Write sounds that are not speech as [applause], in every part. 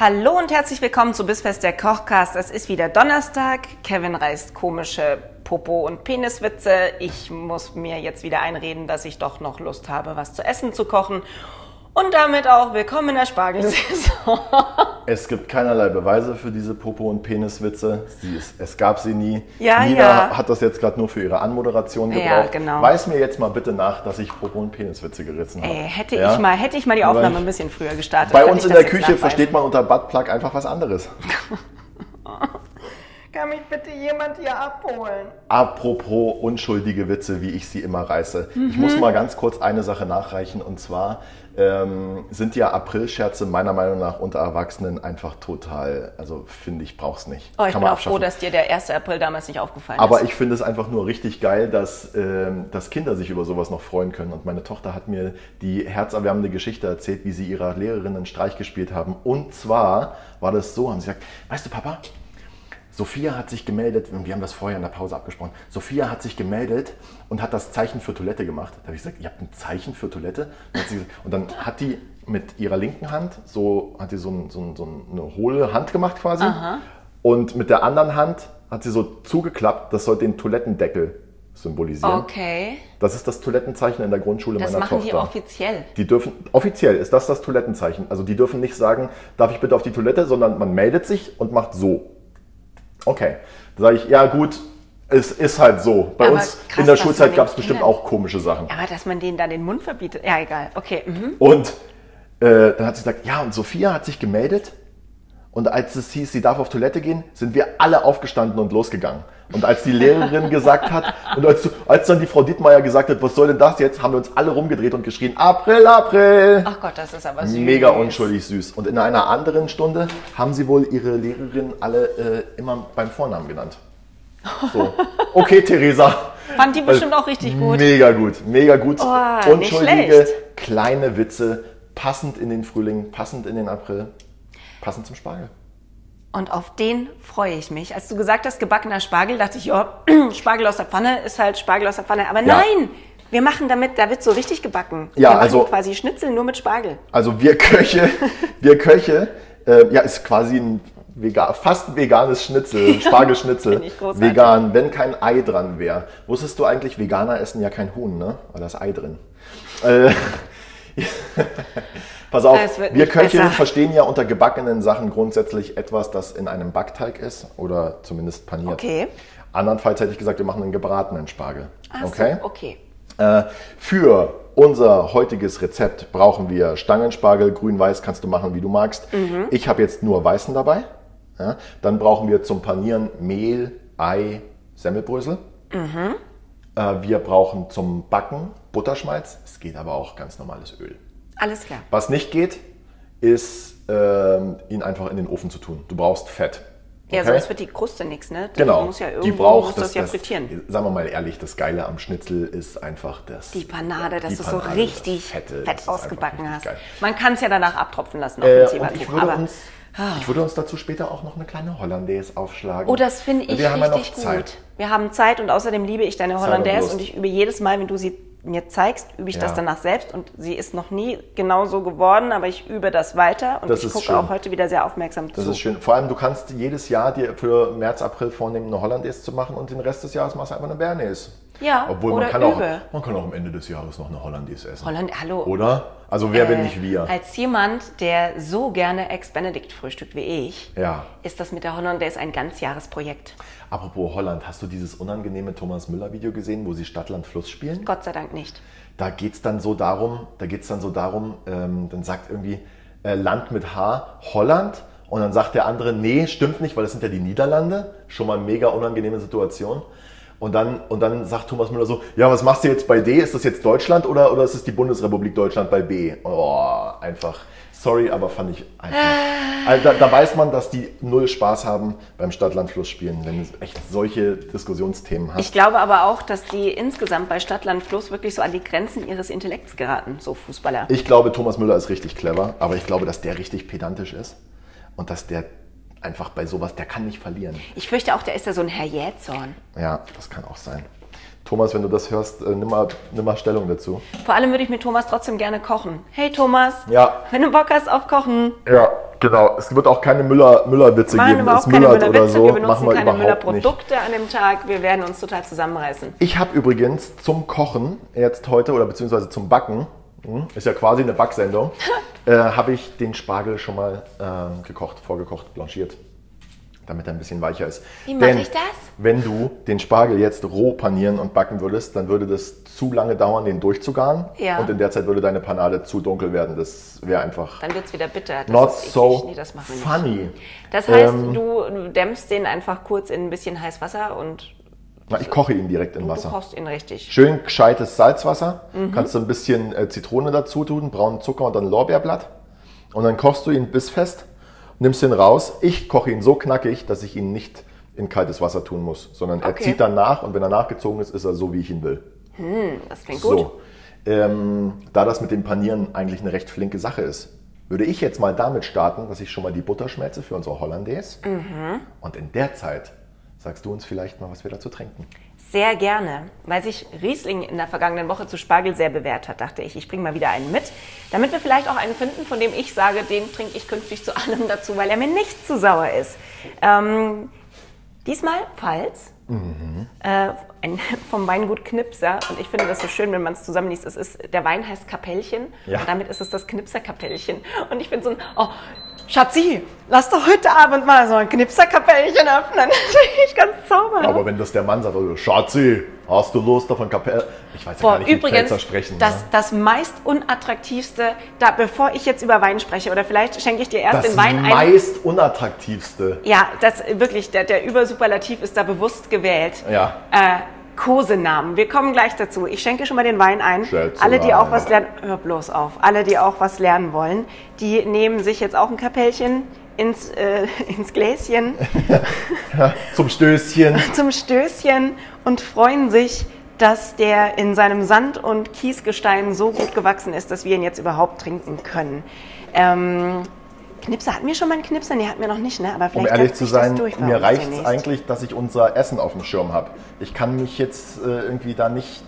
Hallo und herzlich willkommen zu Bissfest der Kochcast. Es ist wieder Donnerstag. Kevin reißt komische Popo- und Peniswitze. Ich muss mir jetzt wieder einreden, dass ich doch noch Lust habe, was zu essen zu kochen. Und damit auch willkommen in der Spargelsaison. [laughs] Es gibt keinerlei Beweise für diese Popo- und Peniswitze. Ist, es gab sie nie. Ja, Nina ja. hat das jetzt gerade nur für ihre Anmoderation gebraucht. Ja, genau. Weiß mir jetzt mal bitte nach, dass ich Popo- und Peniswitze gerissen habe. Ey, hätte, Ja? ich mal, hätte ich mal die Aufnahme ein bisschen früher gestartet. Bei uns in der Küche versteht man unter Buttplug einfach was anderes. [laughs] Kann mich bitte jemand hier abholen? Apropos unschuldige Witze, wie ich sie immer reiße. Ich muss Mhm. mal ganz kurz eine Sache nachreichen und zwar ähm, sind ja Aprilscherze meiner Meinung nach unter Erwachsenen einfach total, also finde ich, brauch's nicht. Oh, ich Kann bin auch froh, dass dir der 1. April damals nicht aufgefallen Aber ist. ich finde es einfach nur richtig geil, dass, ähm, dass Kinder sich über sowas noch freuen können. Und meine Tochter hat mir die herzerwärmende Geschichte erzählt, wie sie ihrer Lehrerin einen Streich gespielt haben. Und zwar war das so, haben sie gesagt, weißt du Papa, Sophia hat sich gemeldet, wir haben das vorher in der Pause abgesprochen, Sophia hat sich gemeldet und hat das Zeichen für Toilette gemacht. Da habe ich gesagt, ihr habt ein Zeichen für Toilette? Und, gesagt, und dann hat die mit ihrer linken Hand, so hat die so, ein, so, ein, so eine hohle Hand gemacht quasi. Und mit der anderen Hand hat sie so zugeklappt, das soll den Toilettendeckel symbolisieren. Okay, Das ist das Toilettenzeichen in der Grundschule das meiner machen die Tochter. offiziell. Die dürfen, offiziell ist das das Toilettenzeichen. Also die dürfen nicht sagen, darf ich bitte auf die Toilette, sondern man meldet sich und macht so. Okay. Da sage ich, ja gut, es ist halt so. Bei Aber uns krass, in der Schulzeit gab es bestimmt auch komische Sachen. Aber dass man denen da den Mund verbietet, ja egal. Okay, mhm. Und äh, dann hat sie gesagt, ja, und Sophia hat sich gemeldet. Und als es hieß, sie darf auf Toilette gehen, sind wir alle aufgestanden und losgegangen. Und als die Lehrerin gesagt hat, und als, als dann die Frau Dittmeier gesagt hat, was soll denn das jetzt, haben wir uns alle rumgedreht und geschrien, April, April. Ach Gott, das ist aber süß. Mega unschuldig süß. Und in einer anderen Stunde haben sie wohl ihre Lehrerin alle äh, immer beim Vornamen genannt. So, [laughs] okay, Theresa. Fand die bestimmt auch richtig gut. Mega gut, mega gut. Oh, Unschuldige, kleine Witze, passend in den Frühling, passend in den April, passend zum Spargel. Und auf den freue ich mich. Als du gesagt hast, gebackener Spargel, dachte ich, ja, [clears throat] Spargel aus der Pfanne ist halt Spargel aus der Pfanne. Aber Ja. nein, wir machen damit, da wird so richtig gebacken. Ja, wir also- quasi Schnitzel nur mit Spargel. Also wir Köche, [laughs] wir Köche, äh, ja, ist quasi ein vega fast veganes Schnitzel, Spargelschnitzel. Ich großartig. Vegan, wenn kein Ei dran wäre. Wusstest du eigentlich, Veganer essen ja kein Huhn, ne? Weil da ist Ei drin. Äh, [laughs] Pass auf, wir Köche besser. verstehen ja unter gebackenen Sachen grundsätzlich etwas, das in einem Backteig ist oder zumindest paniert. Okay. Andernfalls hätte ich gesagt, wir machen einen gebratenen Spargel. Ach okay? So, okay. Äh, für unser heutiges Rezept brauchen wir Stangenspargel, grün-weiß kannst du machen, wie du magst. Mhm. Ich habe jetzt nur weißen dabei. Ja, dann brauchen wir zum Panieren Mehl, Ei, Semmelbrösel. Mhm. Äh, wir brauchen zum Backen Butterschmalz. Es geht aber auch ganz normales Öl. Alles klar. Was nicht geht, ist ähm, ihn einfach in den Ofen zu tun. Du brauchst Fett. Ja, Okay? sonst wird die Kruste nichts, ne? Die Genau, muss ja die irgendwo, braucht muss das, ja frittieren. Sagen wir mal ehrlich, das Geile am Schnitzel ist einfach das. Die Panade, dass die du so richtig das Fette, das fett ausgebacken hast. richtig geil. Man kann es ja danach abtropfen lassen auf Äh, dem würde, aber uns, ich würde uns dazu später auch noch eine kleine Hollandaise aufschlagen. Oh, das finde ich Wir haben ja richtig gut. Wir haben Zeit und außerdem liebe ich deine Hollandaise und ich übe jedes Mal, wenn du sie mir zeigst, übe ich Ja. das danach selbst und sie ist noch nie genau so geworden, aber ich übe das weiter und Das ich gucke schön. auch heute wieder sehr aufmerksam Das zu. ist schön. Vor allem, du kannst jedes Jahr dir für März, April vornehmen, eine Hollandaise zu machen und den Rest des Jahres machst du einfach eine Bernaise. Ja, Obwohl oder man kann, auch, übe. man kann auch am Ende des Jahres noch eine Hollandaise essen. Holland, hallo. Oder? Also wer bin Äh, nicht wir? Als jemand, der so gerne Ex-Benedict frühstückt wie ich, Ja. ist das mit der Hollandaise ein Ganzjahresprojekt. Apropos Holland, hast du dieses unangenehme Thomas Müller Video gesehen, wo sie Stadt, Land, Fluss spielen? Gott sei Dank nicht. Da geht es dann so darum, da geht's dann so darum, ähm, dann sagt irgendwie äh, Land mit H Holland und dann sagt der andere, nee, stimmt nicht, weil das sind ja die Niederlande. Schon mal mega unangenehme Situation. Und dann, und dann sagt Thomas Müller so, ja, was machst du jetzt bei D? Ist das jetzt Deutschland oder, oder ist es die Bundesrepublik Deutschland bei B? Oh, einfach Sorry, aber fand ich einfach. Also da, da weiß man, dass die null Spaß haben beim Stadt-Land-Fluss spielen, wenn du echt solche Diskussionsthemen hast. Ich glaube aber auch, dass die insgesamt bei Stadtland Fluss wirklich so an die Grenzen ihres Intellekts geraten, so Fußballer. Ich glaube, Thomas Müller ist richtig clever, aber ich glaube, dass der richtig pedantisch ist und dass der einfach bei sowas, der kann nicht verlieren. Ich fürchte auch, der ist ja so ein Herr Jähzorn. Ja, das kann auch sein. Thomas, wenn du das hörst, äh, nimm, mal, nimm mal Stellung dazu. Vor allem würde ich mit Thomas trotzdem gerne kochen. Hey Thomas, Ja. wenn du Bock hast auf Kochen, Ja, genau. Es wird auch keine Müller- Müller-Witze geben. überhaupt Es müllert oder Müller-Witze, so. wir Machen benutzen wir keine. Müller-Produkte an dem Tag, wir werden uns total zusammenreißen. Ich habe übrigens zum Kochen jetzt heute oder beziehungsweise zum Backen, ist ja quasi eine Backsendung, [laughs] äh, habe ich den Spargel schon mal ähm, gekocht, vorgekocht, blanchiert, damit er ein bisschen weicher ist. Wie mache ich das? Wenn du den Spargel jetzt roh panieren und backen würdest, dann würde das zu lange dauern, den durchzugaren. Ja. Und in der Zeit würde deine Panade zu dunkel werden. Das wäre einfach Dann wird es wieder bitter. Das not so Nee, das funny. Das heißt, Ähm, du du dämpfst den einfach kurz in ein bisschen heiß Wasser und Na, ich koche ihn direkt in du Wasser. kochst ihn richtig. Schön gescheites Salzwasser. Mhm. Kannst du ein bisschen äh, Zitrone dazu tun, braunen Zucker und dann Lorbeerblatt. Und dann kochst du ihn bissfest, nimmst ihn raus. Ich koche ihn so knackig, dass ich ihn nicht in kaltes Wasser tun muss, sondern er Okay. zieht dann nach und wenn er nachgezogen ist, ist er so, wie ich ihn will. Das klingt gut. So. Ähm, da das mit dem Panieren eigentlich eine recht flinke Sache ist, würde ich jetzt mal damit starten, dass ich schon mal die Butter schmelze für unsere Hollandaise. Mhm. Und in der Zeit sagst du uns vielleicht mal, was wir dazu trinken. Sehr gerne. Weil sich Riesling in der vergangenen Woche zu Spargel sehr bewährt hat, dachte ich, ich bringe mal wieder einen mit. Damit wir vielleicht auch einen finden, von dem ich sage, den trinke ich künftig zu allem dazu, weil er mir nicht zu sauer ist. Ähm, diesmal Pfalz. Äh, ein, [laughs] vom Weingut Knipser. Und ich finde das so schön, wenn man es zusammenliest. Es ist, der Wein heißt Kapellchen. Ja. Und damit ist es das Knipser-Kapellchen. Und ich bin so ein, oh, Schatzi, lass doch heute Abend mal so ein Knipser-Kapellchen öffnen. [laughs] Das finde ich ganz zauberhaft. Aber wenn das der Mann sagt, also, Schatzi, hast du Lust auf ein Kapell? Ich weiß ja Boah, gar nicht, übrigens, Pfälzer sprechen. das, ne? das meist unattraktivste, da, bevor ich jetzt über Wein spreche, oder vielleicht schenke ich dir erst das den Wein ein. meist unattraktivste. Ja, das wirklich, der, der Übersuperlativ ist da bewusst gewählt. Ja. Äh, Kosenamen. Wir kommen gleich dazu. Ich schenke schon mal den Wein ein. Schätzelein. Alle, die auch was lernen, hör bloß auf. Alle, die auch was lernen wollen, die nehmen sich jetzt auch ein Kapellchen ins, äh, [laughs] ins Gläschen Zum Stößchen. [laughs] zum Stößchen und freuen sich, dass der in seinem Sand- und Kiesgestein so gut gewachsen ist, dass wir ihn jetzt überhaupt trinken können. Ähm, Knipser, hatten wir schon mal einen Knipser? Nee, hatten wir noch nicht, ne? Aber Um vielleicht ehrlich setzt zu sein, mir reicht es eigentlich, dass ich unser Essen auf dem Schirm habe. Ich kann mich jetzt äh, irgendwie da nicht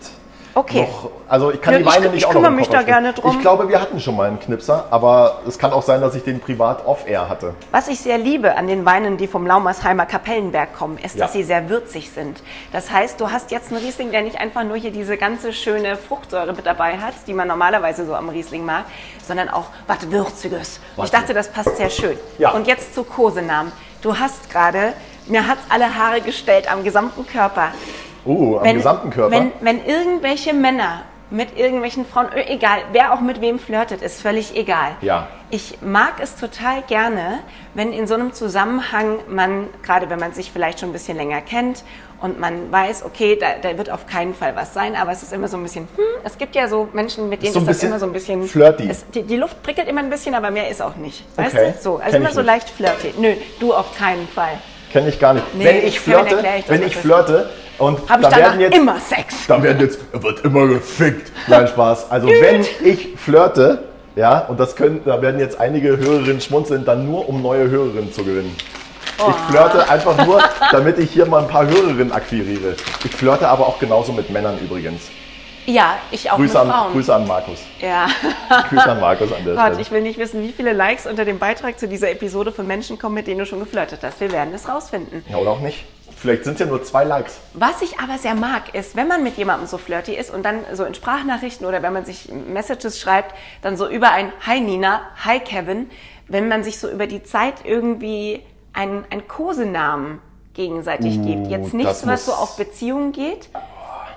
Okay. noch, also ich kann Nö, die Weine ich- nicht ich auch noch kümmere im mich da gerne drum. Ich glaube, wir hatten schon mal einen Knipser, aber es kann auch sein, dass ich den privat off-air hatte. Was ich sehr liebe an den Weinen, die vom Laumersheimer Kapellenberg kommen, ist, dass Ja. sie sehr würzig sind. Das heißt, du hast jetzt einen Riesling, der nicht einfach nur hier diese ganze schöne Fruchtsäure mit dabei hat, die man normalerweise so am Riesling mag, sondern auch was Würziges. Und ich Was- dachte, das passt sehr schön. Ja. Und jetzt zu Kosenamen. Du hast gerade, mir hat's alle Haare gestellt am gesamten Körper. Uh, am gesamten Körper. Wenn, wenn irgendwelche Männer mit irgendwelchen Frauen, ö, egal, wer auch mit wem flirtet, ist völlig egal. Ja. Ich mag es total gerne, wenn in so einem Zusammenhang man, gerade wenn man sich vielleicht schon ein bisschen länger kennt und man weiß, okay, da, da wird auf keinen Fall was sein, aber es ist immer so ein bisschen, hm, es gibt ja so Menschen, mit denen so ist das immer so ein bisschen flirty. Es, die, die Luft prickelt immer ein bisschen, aber mehr ist auch nicht. Weißt Okay, du? So, also kenn immer so leicht flirty. Nö, du auf keinen Fall. Kenne ich gar nicht. Nee, wenn ich flirte, ich wenn ich flirte und Habe ich da danach werden jetzt immer Sex. Da werden jetzt, wird immer gefickt. Nein, Spaß. Also wenn ich flirte, ja, und das können, da werden jetzt einige Hörerinnen schmunzeln, dann nur um neue Hörerinnen zu gewinnen. Oh. Ich flirte einfach nur, damit ich hier mal ein paar Hörerinnen akquiriere. Ich flirte aber auch genauso mit Männern übrigens. Ja, ich auch Grüße an. Grüße an Markus. Ja. [laughs] Grüße an Markus an der Gott, Stelle. ich will nicht wissen, wie viele Likes unter dem Beitrag zu dieser Episode von Menschen kommen, mit denen du schon geflirtet hast. Wir werden es rausfinden. Ja, oder auch nicht. Vielleicht sind es ja nur zwei Likes. Was ich aber sehr mag, ist, wenn man mit jemandem so flirty ist und dann so in Sprachnachrichten oder wenn man sich Messages schreibt, dann so über ein Hi Nina, Hi Kevin, wenn man sich so über die Zeit irgendwie einen, einen Kosenamen gegenseitig Uh, gibt. Jetzt nichts, was so auf Beziehungen geht.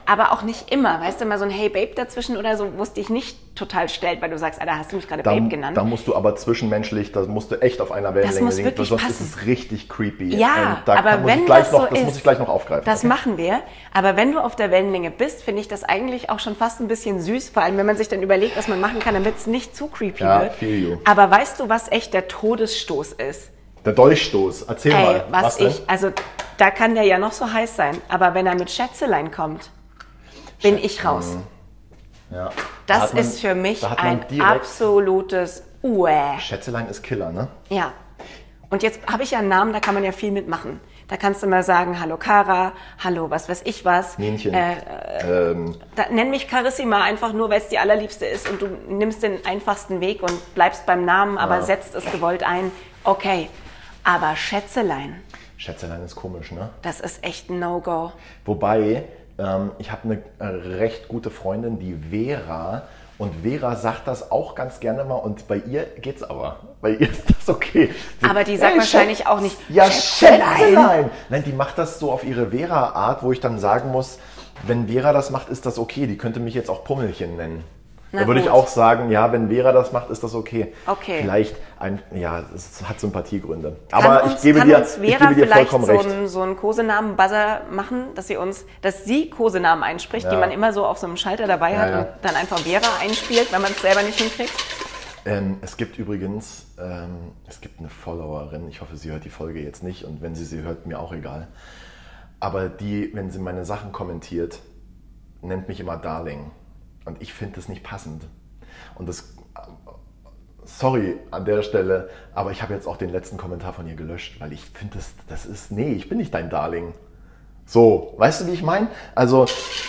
Aber auch nicht immer. Weißt du, mal so ein Hey Babe dazwischen oder so, wo es dich nicht total stellt, weil du sagst, Alter, hast du mich gerade Babe genannt? da musst du aber zwischenmenschlich, da musst du echt auf einer Wellenlänge liegen, sonst passen. ist es richtig creepy. Ja, da aber wenn ich das noch, so das ist, muss ich gleich noch aufgreifen. Das okay? machen wir. Aber wenn du auf der Wellenlänge bist, finde ich das eigentlich auch schon fast ein bisschen süß. Vor allem, wenn man sich dann überlegt, was man machen kann, damit es nicht zu creepy Ja, wird. feel you. Aber weißt du, was echt der Todesstoß ist? Der Dolchstoß, erzähl Ey, mal. was, denn? ich, also da kann der ja noch so heiß sein. Aber wenn er mit Schätzelein kommt, bin ich raus. Ja. Da Das man- ist für mich ein absolutes Uäh. Schätzelein ist Killer, ne? Ja. Und jetzt habe ich ja einen Namen, da kann man ja viel mitmachen. Da kannst du mal sagen, hallo Kara, hallo was weiß ich was. Mähnchen. Äh, ähm, da, nenn mich Carissima einfach nur, weil es die allerliebste ist und du nimmst den einfachsten Weg und bleibst beim Namen, aber setzt es gewollt ein. Okay. Aber Schätzelein, Schätzelein ist komisch, ne? das ist echt ein No-Go. Wobei, ähm, ich habe eine äh, recht gute Freundin, die Vera. Und Vera sagt das auch ganz gerne mal und bei ihr geht's aber. Bei ihr [laughs] ist das okay. Sie- Aber die sagt Hey, wahrscheinlich Schätz- auch nicht, Ja, Schätzelein. Schätzelein. Nein, die macht das so auf ihre Vera-Art, wo ich dann sagen muss, wenn Vera das macht, ist das okay. Die könnte mich jetzt auch Pummelchen nennen. Na da würde ich auch sagen, ja, wenn Vera das macht, ist das okay. Okay. Vielleicht ein, ja, es hat Sympathiegründe. Kann Aber uns, ich gebe dir, ich gebe dir vollkommen so recht. einen, so einen Kosenamen-Buzzer machen, dass sie uns, dass sie Kosenamen einspricht, die Ja. man immer so auf so einem Schalter dabei hat Ja, ja. und dann einfach Vera einspielt, wenn man es selber nicht hinkriegt? Ähm, es gibt übrigens, ähm, es gibt eine Followerin, ich hoffe, sie hört die Folge jetzt nicht und wenn sie sie hört, mir auch egal. Aber die, wenn sie meine Sachen kommentiert, nennt mich immer Darling. Und ich finde das nicht passend. Und das, sorry an der Stelle, aber ich habe jetzt auch den letzten Kommentar von ihr gelöscht, weil ich finde, das, das ist, nee, ich bin nicht dein Darling. So, weißt du, wie ich meine? Also,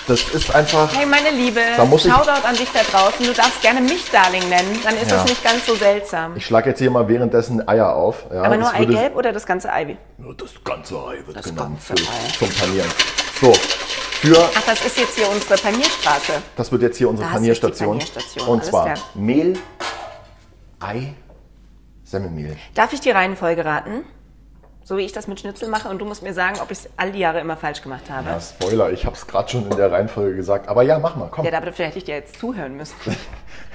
das ist einfach. Hey, meine Liebe, Da muss ich- Shoutout an dich da draußen. Du darfst gerne mich Darling nennen, dann ist Ja. das nicht ganz so seltsam. Ich schlage jetzt hier mal währenddessen Eier auf. Ja, Aber nur Eigelb oder das ganze Ei? Nur das ganze Ei wird Das genommen ganze für, Ei. zum Panieren. So, für, Ach, das ist jetzt hier unsere Panierstraße. das wird jetzt hier unsere Da Panierstation. Panierstation, Und alles zwar klar. Mehl, Ei, Semmelmehl. Darf ich die Reihenfolge raten? So wie ich das mit Schnitzel mache und du musst mir sagen, ob ich es all die Jahre immer falsch gemacht habe. Ja, Spoiler, ich habe es gerade schon in der Reihenfolge gesagt. Aber ja, mach mal, komm. Ja, dafür hätte ich dir jetzt zuhören müssen. [laughs]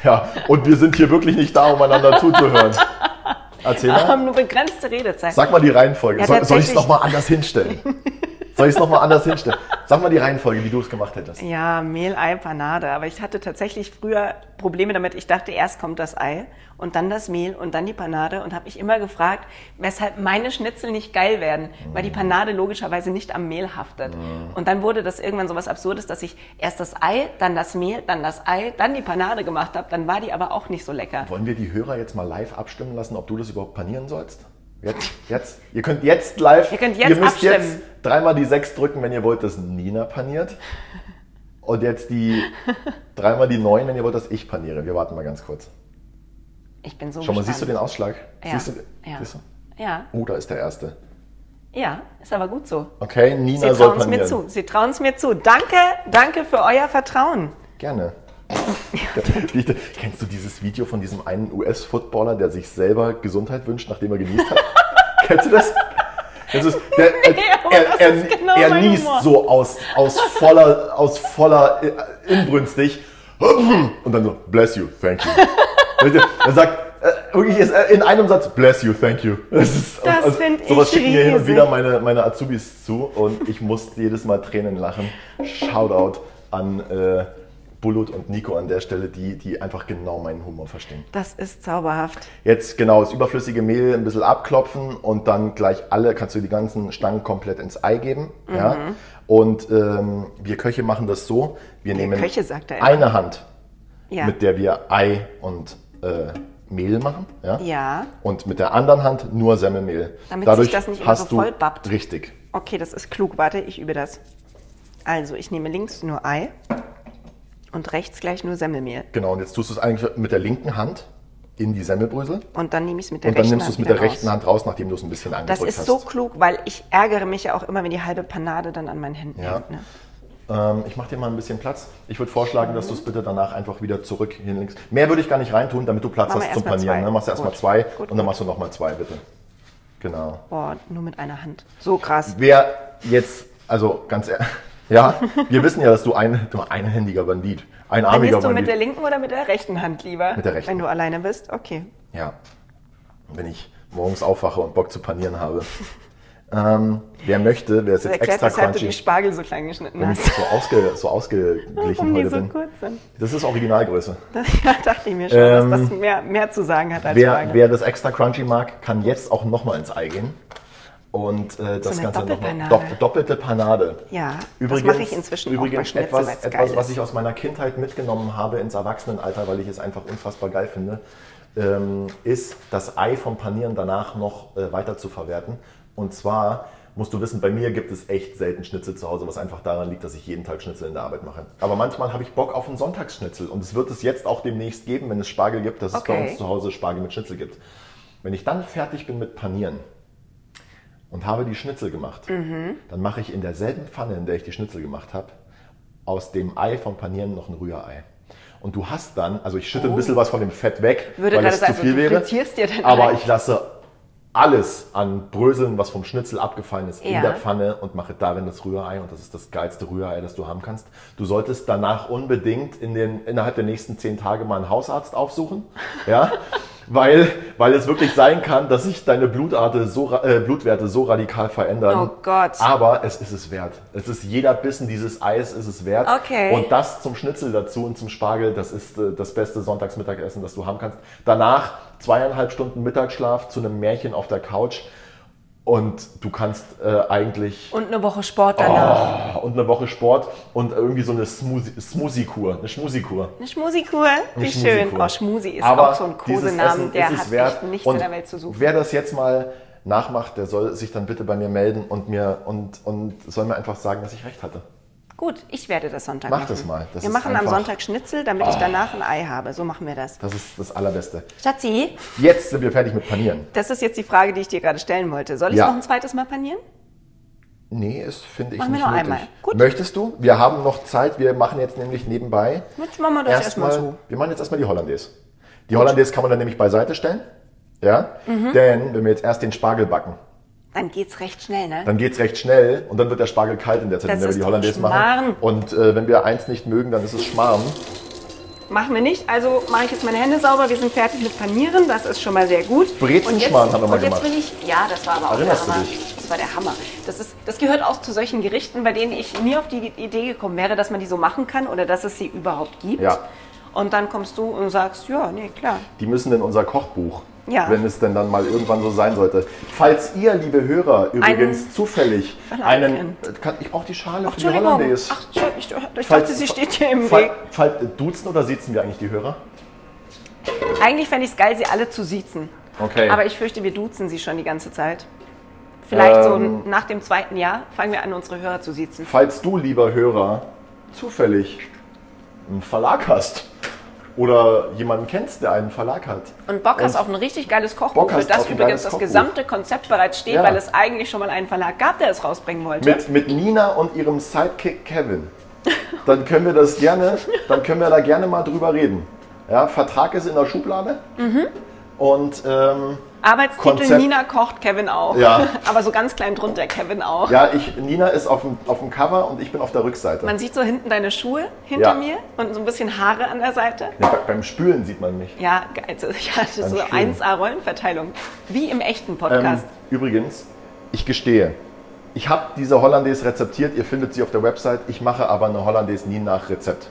Ja, und wir sind hier wirklich nicht da, um einander zuzuhören. [laughs] Erzähl Wir haben mal. nur begrenzte Redezeit. Sag mal die Reihenfolge. Ja, soll ich es nochmal anders hinstellen? [laughs] Soll ich es nochmal anders hinstellen? Sag mal die Reihenfolge, wie du es gemacht hättest. Ja, Mehl, Ei, Panade. Aber ich hatte tatsächlich früher Probleme damit. Ich dachte, erst kommt das Ei und dann das Mehl und dann die Panade. Und habe mich immer gefragt, weshalb meine Schnitzel nicht geil werden. Weil die Panade logischerweise nicht am Mehl haftet. Und dann wurde das irgendwann so was Absurdes, dass ich erst das Ei, dann das Mehl, dann das Ei, dann die Panade gemacht habe. Dann war die aber auch nicht so lecker. Wollen wir die Hörer jetzt mal live abstimmen lassen, ob du das überhaupt panieren sollst? Jetzt, jetzt. Ihr könnt jetzt live. Ihr könnt jetzt ihr müsst abstimmen. jetzt dreimal die 6 drücken, wenn ihr wollt, dass Nina paniert. Und jetzt die dreimal die 9, wenn ihr wollt, dass ich paniere. Wir warten mal ganz kurz. Ich bin so Schau mal, gespannt. siehst du den Ausschlag? Ja. Siehst du? Ja. Siehst du? Ja, Oh, da ist der erste. ja, ist aber gut so. Okay, Sie Nina soll trauen es mir panieren. zu. Sie trauen es mir zu. Danke, danke für euer Vertrauen. Gerne. [laughs] Kennst du dieses Video von diesem einen US-Footballer, der sich selber Gesundheit wünscht, nachdem er genießt hat? [laughs] Kennst du das? Das ist, der, Nee, aber er, er, ist genau er niest Humor. so aus, aus voller, aus voller äh, inbrünstig und dann so, bless you, thank you. Er sagt, äh, wirklich ist, äh, in einem Satz, bless you, thank you. [laughs] Das, ist, Das find sowas ich schicken mir hin und wieder meine, meine Azubis zu und ich muss jedes Mal Tränen lachen. Shoutout an äh, Bulut und Nico an der Stelle, die, die einfach genau meinen Humor verstehen. Das ist zauberhaft. Jetzt genau das überflüssige Mehl ein bisschen abklopfen und dann gleich alle, kannst du die ganzen Stangen komplett ins Ei geben. Ja? Mhm. Und ähm, wir Köche machen das so, wir nehmen Köche, er eine Hand, Ja. mit der wir Ei und äh, Mehl machen. Ja? ja. Und mit der anderen Hand nur Semmelmehl. Damit sich das nicht immer so voll bappt. Richtig. Okay, das ist klug. Warte, ich übe das. Also, ich nehme links nur Ei und rechts gleich nur Semmelmehl. Genau, und jetzt tust du es eigentlich mit der linken Hand in die Semmelbrösel Und dann nehme ich es mit der und dann rechten nimmst du es Hand mit der rechten raus. Hand raus, nachdem du es ein bisschen Das angedrückt ist hast. so klug, weil ich ärgere mich ja auch immer, wenn die halbe Panade dann an meinen Händen Ja. hängt. Ne? Ähm, ich mache dir mal ein bisschen Platz. Ich würde vorschlagen, dass du es bitte danach einfach wieder zurück hin links. Mehr würde ich gar nicht reintun, damit du Platz Machen hast zum Panieren. zwei. Ne? Machst du erstmal zwei Gut, und dann gut. machst du nochmal zwei, bitte. Genau. Boah, nur mit einer Hand. So krass. Wer jetzt, also ganz ehrlich, Ja, wir wissen ja, dass du ein, du einhändiger Bandit, einarmiger Panierst du mit Bandit. der linken oder mit der rechten Hand lieber? Mit der rechten. Wenn du alleine bist? Okay. Ja, wenn ich morgens aufwache und Bock zu panieren habe. ähm, wer möchte, wer ist Das jetzt erklärt, extra weshalb du die crunchy, Spargel so klein geschnitten hast. so, ausge, so ausgeglichen [laughs] die heute so bin. kurz sind. Das ist Originalgröße. [laughs] Ja, dachte ich mir schon, Ähm, dass das mehr, mehr zu sagen hat als Wer, Spargel. wer das extra crunchy mag, kann jetzt auch nochmal ins Ei gehen. Und äh, das eine Ganze nochmal. Doppelpanade. Dopp, doppelte Panade. Ja, das Übrigens, mache ich inzwischen auch bei übrigens etwas, etwas was ich aus meiner Kindheit mitgenommen habe ins Erwachsenenalter, weil ich es einfach unfassbar geil finde, ähm, ist das Ei vom Panieren danach noch äh, weiter zu verwerten. Und zwar musst du wissen, bei mir gibt es echt selten Schnitzel zu Hause, was einfach daran liegt, dass ich jeden Tag Schnitzel in der Arbeit mache. Aber manchmal habe ich Bock auf einen Sonntagsschnitzel und es wird es jetzt auch demnächst geben, wenn es Spargel gibt, dass es bei Okay. uns zu Hause Spargel mit Schnitzel gibt. Wenn ich dann fertig bin mit Panieren und habe die Schnitzel gemacht, Mhm. dann mache ich in derselben Pfanne, in der ich die Schnitzel gemacht habe, aus dem Ei vom Panieren noch ein Rührei. Und du hast dann, also ich schütte ein bisschen was von dem Fett weg, Oh. Würde weil es zu sagen, viel wäre. aber Ei. ich lasse alles an Bröseln, was vom Schnitzel abgefallen ist, Ja. in der Pfanne und mache darin das Rührei. Und das ist das geilste Rührei, das du haben kannst. Du solltest danach unbedingt in den, innerhalb der nächsten zehn Tage mal einen Hausarzt aufsuchen. Ja? [laughs] weil, weil es wirklich sein kann, dass sich deine Blutarte so, äh, Blutwerte so radikal verändern. Oh Gott. Aber es ist es wert. Es ist jeder Bissen dieses Eis ist es wert. Okay. Und das zum Schnitzel dazu und zum Spargel, das ist äh, das beste Sonntagsmittagessen, das du haben kannst. Danach zweieinhalb Stunden Mittagsschlaf zu einem Märchen auf der Couch und du kannst äh, eigentlich Und eine Woche Sport danach. oh, und eine Woche Sport und irgendwie so eine Smoothie- Smoothie-Kur, eine Schmusi-Kur. Eine Schmusikur? Wie Eine schön. Oh, Schmusi ist Aber auch so ein Kosenamen, der hat wert. echt nichts und in der Welt zu suchen. Wer das jetzt mal nachmacht, der soll sich dann bitte bei mir melden und mir und, und soll mir einfach sagen, dass ich recht hatte. Gut, ich werde das Sonntag Mach machen. das mal. Das wir machen am Oh. Sonntag Schnitzel, damit ich danach ein Ei habe. So machen wir das. Das ist das Allerbeste. Schatzi, Jetzt sind wir fertig mit Panieren. das ist jetzt die Frage, die ich dir gerade stellen wollte. Soll ich Ja. noch ein zweites Mal panieren? Nee, ist finde ich Machen wir nicht noch nötig. einmal. Gut. Möchtest du? Wir haben noch Zeit. Wir machen jetzt nämlich nebenbei Jetzt machen wir das erstmal so. Wir machen jetzt erstmal die Hollandaise. Die Hollandaise kann man dann nämlich beiseite stellen. Ja? Mhm. Denn wenn wir jetzt erst den Spargel backen, Dann geht's recht schnell, ne? dann geht's recht schnell und dann wird der Spargel kalt in der Zeit, Das in der wir die Hollandaise machen. Und äh, wenn wir eins nicht mögen, dann ist es Schmarrn. Machen wir nicht. Also mache ich jetzt meine Hände sauber. Wir sind fertig mit Panieren. Das ist schon mal sehr gut. Brezenschmarrn haben wir mal und jetzt gemacht. will ich, ja, das war aber auch Erinnerst der Hammer. dich? Das war der Hammer. Das, ist, das gehört auch zu solchen Gerichten, bei denen ich nie auf die Idee gekommen wäre, dass man die so machen kann oder dass es sie überhaupt gibt. Ja. Und dann kommst du und sagst, ja, nee, klar. Die müssen in unser Kochbuch, Ja. wenn es denn dann mal irgendwann so sein sollte. Falls ihr, liebe Hörer, übrigens zufällig Verlag einen... äh, Kann, ich brauche die Schale Ach, für die. Hollandaise. Ach, ich, ich Falls- dachte, sie steht hier im Fall, Weg. Fall, duzen oder siezen wir eigentlich die Hörer? Eigentlich fände ich es geil, sie alle zu siezen. Okay. Aber ich fürchte, wir duzen sie schon die ganze Zeit. Vielleicht Ähm. so nach dem zweiten Jahr fangen wir an, unsere Hörer zu siezen. Falls du, lieber Hörer, zufällig einen Verlag hast oder jemanden kennst, der einen Verlag hat. Und Bock hast Und auf ein richtig geiles Kochbuch, Bock hast für das übrigens das Kochbuch. gesamte Konzept bereits steht, Ja. weil es eigentlich schon mal einen Verlag gab, der es rausbringen wollte. Mit, mit Nina und ihrem Sidekick Kevin. Dann können wir das gerne, dann können wir da gerne mal drüber reden. Ja, Vertrag ist in der Schublade. Mhm. Und ähm, Arbeitstitel Konzept- Nina kocht, Kevin auch. Ja. [laughs] Aber so ganz klein drunter, Kevin auch. ja, ich, Nina ist auf dem, auf dem Cover und ich bin auf der Rückseite. Man sieht so hinten deine Schuhe hinter Ja. mir und so ein bisschen Haare an der Seite. Ja, bei, beim Spülen sieht man mich. Ja, geil. [laughs] Ja, das ist so Schön. 1A Rollenverteilung. Wie im echten Ähm, Podcast. übrigens, ich gestehe, ich habe diese Hollandaise rezeptiert, ihr findet sie auf der Website, ich mache aber eine Hollandaise nie nach Rezept.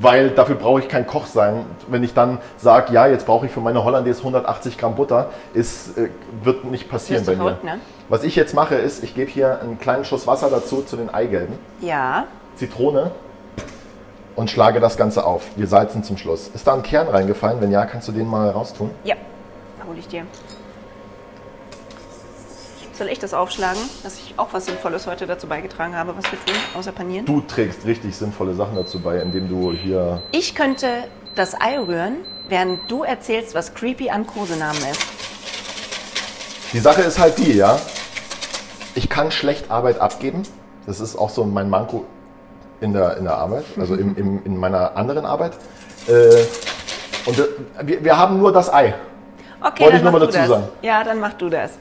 Weil dafür brauche ich kein Koch sein. Wenn ich dann sage, ja, jetzt brauche ich für meine Hollandaise 180 Gramm Butter, ist, äh, wird nicht passieren bei mir. ne? Was ich jetzt mache, ist, ich gebe hier einen kleinen Schuss Wasser dazu zu den Eigelben, Ja. Zitrone und schlage das Ganze auf. Wir salzen zum Schluss. Ist da ein Kern reingefallen? Wenn ja, kannst du den mal raustun? Ja, hole ich dir. Soll ich das aufschlagen, dass ich auch was Sinnvolles heute dazu beigetragen habe, was wir tun, außer panieren? Du trägst richtig sinnvolle Sachen dazu bei, indem du hier Ich könnte das Ei rühren, während du erzählst, was creepy an Kosenamen ist. Die Sache ist halt die, ja. Ich kann schlecht Arbeit abgeben. Das ist auch so mein Manko in der, in der Arbeit, also im, im, in meiner anderen Arbeit. Äh, und äh, wir, wir haben nur das Ei. Okay, Wollte dann ich nur mach mal dazu sagen. Ja, dann mach du das.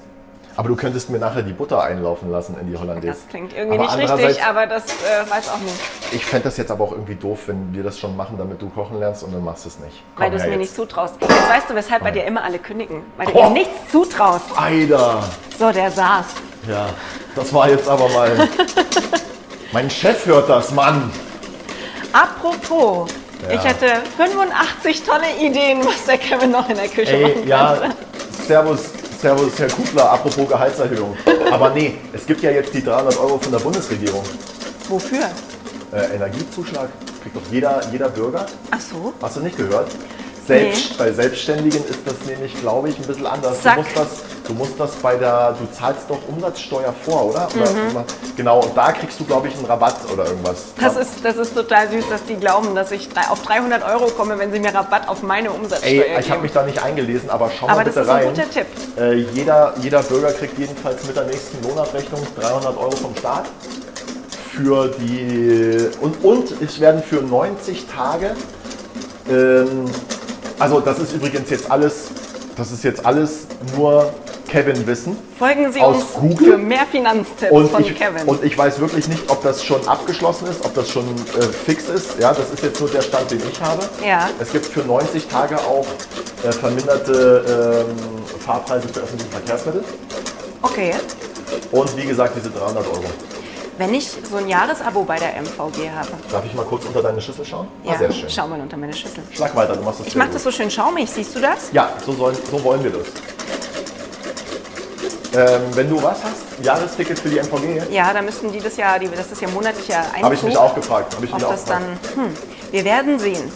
Aber du könntest mir nachher die Butter einlaufen lassen in die Hollandaise. Das klingt irgendwie Aber nicht richtig, aber das äh, weiß auch nicht. Ich fände das jetzt aber auch irgendwie doof, wenn wir das schon machen, damit du kochen lernst und dann machst du es nicht. Weil Komm du es mir jetzt. nicht zutraust. Jetzt weißt du, weshalb bei dir immer alle kündigen. Weil du Oh. ihm nichts zutraust. Eider! So, der saß. Ja, das war jetzt aber mal. [laughs] mein Chef hört das, Mann! Apropos, Ja. ich hätte 85 tolle Ideen, was der Kevin noch in der Küche Ey, machen ja, könnte. Servus, Servus, Herr Kugler, apropos Gehaltserhöhung. Aber nee, es gibt ja jetzt die 300 Euro von der Bundesregierung. Wofür? Äh, Energiezuschlag kriegt doch jeder, jeder Bürger. Ach so. Hast du nicht gehört? Selbst, Bei Selbstständigen ist das nämlich, glaube ich, ein bisschen anders. Du musst, das, du musst das bei der, du zahlst doch Umsatzsteuer vor, oder? oder Mhm. Genau, und da kriegst du, glaube ich, einen Rabatt oder irgendwas. Das ist, das ist total süß, dass die glauben, dass ich auf 300 Euro komme, wenn sie mir Rabatt auf meine Umsatzsteuer Ey, ich habe mich da nicht eingelesen, aber schau Aber mal das bitte ist ein rein. guter Tipp. Äh, jeder, jeder Bürger kriegt jedenfalls mit der nächsten Lohnabrechnung 300 Euro vom Staat. Für die. Und, und es werden für 90 Tage. Ähm, also, das ist übrigens jetzt alles. Das ist jetzt alles nur Kevin Wissen. Folgen Sie aus uns Google. für mehr Finanztipps Und von ich, Kevin. und ich weiß wirklich nicht, ob das schon abgeschlossen ist, ob das schon äh, fix ist. Ja, das ist jetzt nur der Stand, den ich habe. Ja. Es gibt für 90 Tage auch äh, verminderte ähm, Fahrpreise für öffentliche Verkehrsmittel. okay. Und wie gesagt, diese 300 Euro. Wenn ich so ein Jahresabo bei der MVG habe. Darf ich mal kurz unter deine Schüssel schauen? Ja, Ah, sehr schön. schau mal unter meine Schüssel. Schlag weiter, du machst das Ich mache das so schön schaumig, siehst du das? Ja, so, sollen, so wollen wir das. Ähm, wenn du was hast, Jahresticket für die MVG, Ja, da müssten die das ja, die, das ist ja monatlicher Einzug. habe ich mich auch gefragt. Habe ich mich auch das dann, gefragt. hm, wir werden sehen.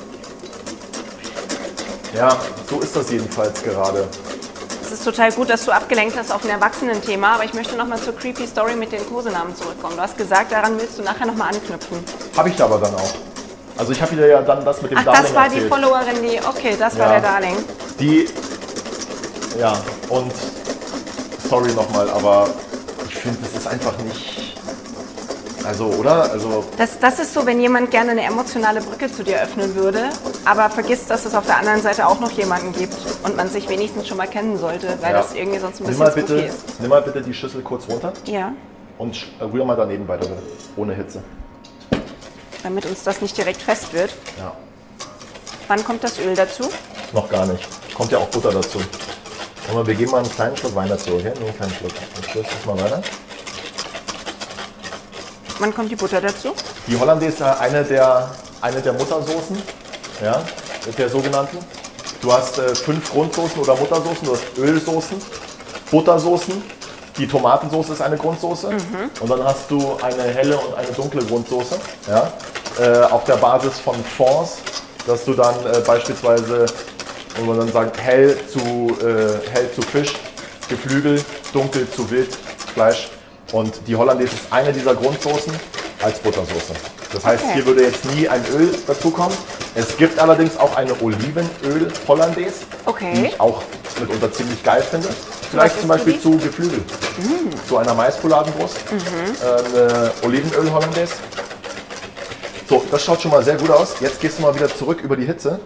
Ja, so ist das jedenfalls gerade. Es ist total gut, dass du abgelenkt hast auf ein Erwachsenen-Thema, aber ich möchte nochmal zur Creepy Story mit den Kosenamen zurückkommen. Du hast gesagt, daran willst du nachher nochmal anknüpfen. Habe ich da aber dann auch. Also ich habe dir ja dann das mit dem Ach, Darling das war die erzählt. Followerin, die, okay, das war Ja. der Darling. Die, ja, und sorry nochmal, aber ich finde, das ist einfach nicht, also, oder? Also, Das, das ist so, wenn jemand gerne eine emotionale Brücke zu dir öffnen würde, aber vergisst, dass es auf der anderen Seite auch noch jemanden gibt und man sich wenigstens schon mal kennen sollte, weil ja. das irgendwie sonst ein nimm bisschen mal, spooky bitte, ist. nimm mal bitte die Schüssel kurz runter Ja, und sch- rühr mal daneben weiter, ohne Hitze. damit uns das nicht direkt fest wird. Ja, Wann kommt das Öl dazu? noch gar nicht. Kommt ja auch Butter dazu. Aber wir geben mal einen kleinen Schluck Wein dazu, okay? Nur einen kleinen Schluck. Jetzt rührst du es mal weiter. Wann kommt die Butter dazu? Die Hollandaise ist eine der, eine der Muttersoßen, ja, der sogenannten. Du hast äh, fünf Grundsoßen oder Muttersoßen, du hast Ölsoßen, Buttersoßen, die Tomatensoße ist eine Grundsoße und dann hast du eine helle und eine dunkle Grundsoße, ja, äh, auf der Basis von Fonds, dass du dann äh, beispielsweise, wenn man dann sagt, hell zu, äh, hell zu Fisch, Geflügel, dunkel zu Wild, Fleisch und die Hollandaise ist eine dieser Grundsoßen als Buttersoße. Das heißt, Okay. hier würde jetzt nie ein Öl dazukommen. Es gibt allerdings auch eine Olivenöl Hollandaise, Okay. die ich auch mitunter ziemlich geil finde. Vielleicht zum Beispiel zu Geflügel. Zu einer Maispoladenbrust. Äh, eine Olivenöl Hollandaise. So, das schaut schon mal sehr gut aus. Jetzt gehst du mal wieder zurück über die Hitze.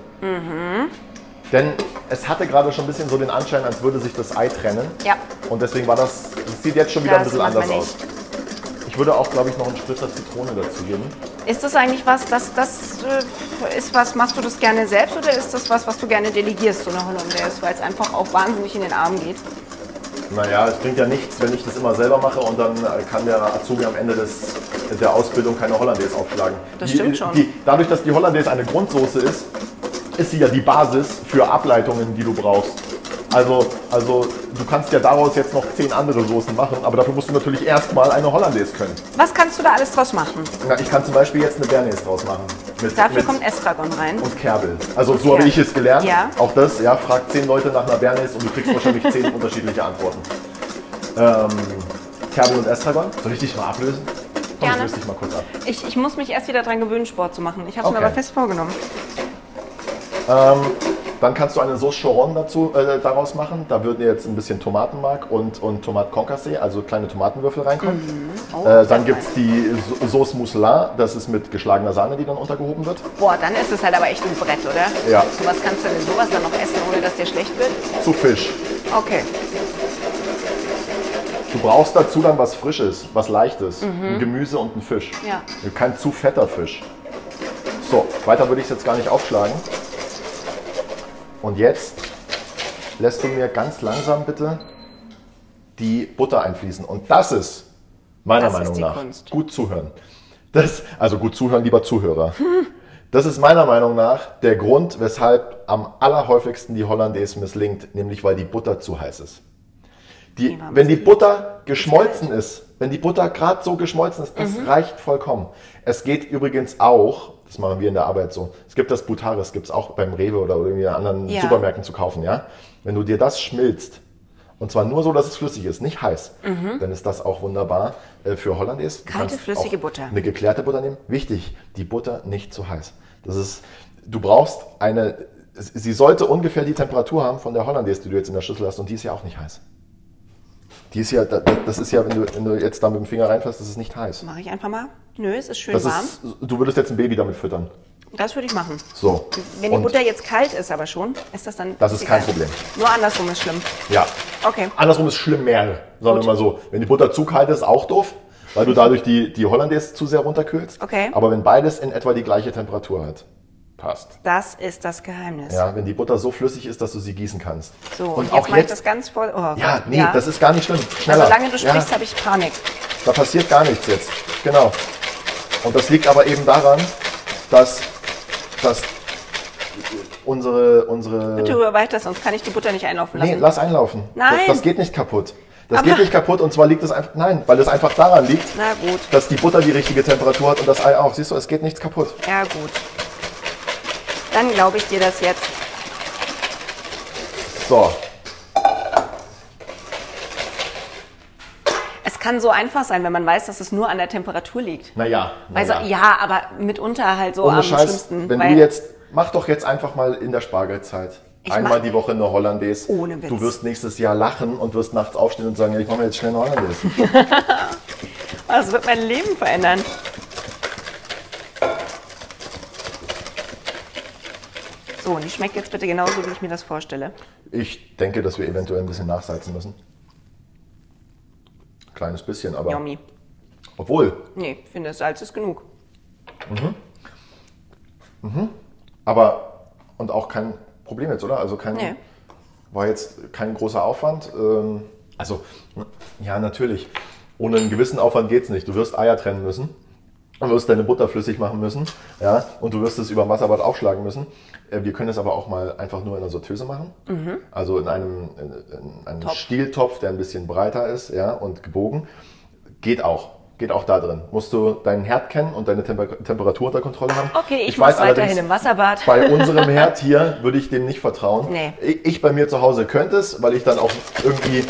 Denn es hatte gerade schon ein bisschen so den Anschein, als würde sich das Ei trennen. Ja. Und deswegen war das, das sieht jetzt schon wieder ein Das bisschen machen wir anders aus. Ich würde auch, glaube ich, noch einen Spritzer Zitrone dazu geben. Ist das eigentlich was, das, das äh, ist was, machst du das gerne selbst oder ist das was, was du gerne delegierst, so eine Hollandaise, weil es einfach auch wahnsinnig in den Arm geht? Naja, es bringt ja nichts, wenn ich das immer selber mache und dann äh, kann der Azubi am Ende des, der Ausbildung keine Hollandaise aufschlagen. Das Die- stimmt schon. Die, dadurch, dass die Hollandaise eine Grundsoße ist, ist sie ja die Basis für Ableitungen, die du brauchst. Also, also du kannst ja daraus jetzt noch zehn andere Soßen machen, aber dafür musst du natürlich erstmal eine Hollandaise können. Was kannst du da alles draus machen? Na, ich kann zum Beispiel jetzt eine Bernays draus machen. Mit, Dafür mit, kommt Estragon rein. und Kerbel. Also so habe ich es gelernt. Ja. Auch das, ja, frag zehn Leute nach einer Bernays und du kriegst wahrscheinlich zehn [laughs] unterschiedliche Antworten. Ähm, Kerbel und Estragon. Soll ich dich mal ablösen? Komm, Gerne. ich löse dich mal kurz ab. Ich, ich muss mich erst wieder dran gewöhnen, Sport zu machen. Ich habe es mir Okay. aber fest vorgenommen. Ähm, dann kannst du eine Sauce Choron dazu, äh, daraus machen. Da würden jetzt ein bisschen Tomatenmark und, und Tomate Concassé, also kleine Tomatenwürfel reinkommen. Oh, äh, dann gibt es die So- Sauce Mousselin, das ist mit geschlagener Sahne, die dann untergehoben wird. Boah, dann ist es halt aber echt ein Brett, oder? Ja. So was kannst du denn sowas dann noch essen, ohne dass dir schlecht wird? Zu Fisch. Okay. Du brauchst dazu dann was Frisches, was Leichtes. Ein Gemüse und ein Fisch. Mhm. Ja. Kein zu fetter Fisch. So, weiter würde ich es jetzt gar nicht aufschlagen. Und jetzt lässt du mir ganz langsam bitte die Butter einfließen. Und das ist meiner Das ist Meinung die nach Kunst. gut zuhören. Das, also gut zuhören, lieber Zuhörer. Das ist meiner Meinung nach der Grund, weshalb am allerhäufigsten die Hollandaise misslingt, nämlich weil die Butter zu heiß ist. Die, wenn die. Butter geschmolzen ist, wenn die Butter gerade so geschmolzen ist, das Mhm. reicht vollkommen. Es geht übrigens auch, das machen wir in der Arbeit so, es gibt das Butaris, gibt es auch beim Rewe oder irgendwie anderen Ja. Supermärkten zu kaufen, ja. Wenn du dir das schmilzt, und zwar nur so, dass es flüssig ist, nicht heiß, dann ist das auch wunderbar äh, für Hollandaise. Mhm. Kalte, flüssige Butter. Eine geklärte Butter nehmen. Wichtig, die Butter nicht zu heiß. Das ist, du brauchst eine, sie sollte ungefähr die Temperatur haben von der Hollandaise, die du jetzt in der Schüssel hast, und die ist ja auch nicht heiß. Die ist ja, da- das ist ja, wenn du, wenn du jetzt da mit dem Finger reinfasst, das ist nicht heiß. Mache ich einfach mal. Nö, es ist schön Das warm. ist, du würdest jetzt ein Baby damit füttern. Das würde ich machen. So. Wenn die Butter jetzt kalt ist, aber schon, ist das dann. Das ist kein Problem. Nur andersrum ist schlimm. Ja. Okay. Andersrum ist schlimmer, sagen wir mal so. Wenn die Butter zu kalt ist, auch doof, weil du dadurch die, die Hollandaise zu sehr runterkühlst. Okay. Aber wenn beides in etwa die gleiche Temperatur hat, passt. Das ist das Geheimnis. Ja, wenn die Butter so flüssig ist, dass du sie gießen kannst. So, und, und jetzt auch mache ich das jetzt. ganz voll. Oh, Ja, nee, das ist gar nicht schlimm. Schneller. Also, solange du sprichst, ja, habe ich Panik. da passiert gar nichts jetzt. Genau. Und das liegt aber eben daran, dass, dass unsere, unsere Bitte rühr weiter, sonst kann ich die Butter nicht einlaufen lassen. Nee, lass einlaufen. Nein. Das, das geht nicht kaputt. Das Aber- geht nicht kaputt und zwar liegt es einfach, nein, weil es einfach daran liegt, dass die Butter die richtige Temperatur hat und das Ei auch. Siehst du, es geht nichts kaputt. Ja, gut. Dann glaube ich dir das jetzt. So, Es kann so einfach sein, wenn man weiß, dass es nur an der Temperatur liegt. naja. Also, ja, aber mitunter halt so Ohne am Scheiß, schlimmsten. wenn du jetzt, mach doch jetzt einfach mal in der Spargelzeit. Ich Einmal die Woche eine Hollandaise. Ohne Witz. Du wirst nächstes Jahr lachen und wirst nachts aufstehen und sagen, ja, ich mache mir jetzt schnell eine Hollandaise. [laughs] Das wird mein Leben verändern. So, und die schmeckt jetzt bitte genauso, wie ich mir das vorstelle. Ich denke, dass wir eventuell ein bisschen nachsalzen müssen. Kleines bisschen, aber. Yummy. Obwohl, Nee, ich finde, Salz ist genug. aber. Und auch kein Problem jetzt, oder? Also kein. Nee. War jetzt kein großer Aufwand. Ähm, also, ja, natürlich. Ohne einen gewissen Aufwand geht es nicht. Du wirst Eier trennen müssen. Du wirst deine Butter flüssig machen müssen. Ja, und du wirst es über Wasserbad aufschlagen müssen. Äh, Wir können es aber auch mal einfach nur in einer Sorteuse machen. Also in einem, in, in einem Topf. Stieltopf, der ein bisschen breiter ist ja, und gebogen. Geht auch. Geht auch da drin. Musst du deinen Herd kennen und deine Temper Temperatur unter Kontrolle haben. Okay, ich, weiß muss weiterhin allerdings, im Wasserbad. bei unserem [laughs] Herd hier würde ich dem nicht vertrauen. Nee. Ich, ich bei mir zu Hause könnte es, weil ich dann auch irgendwie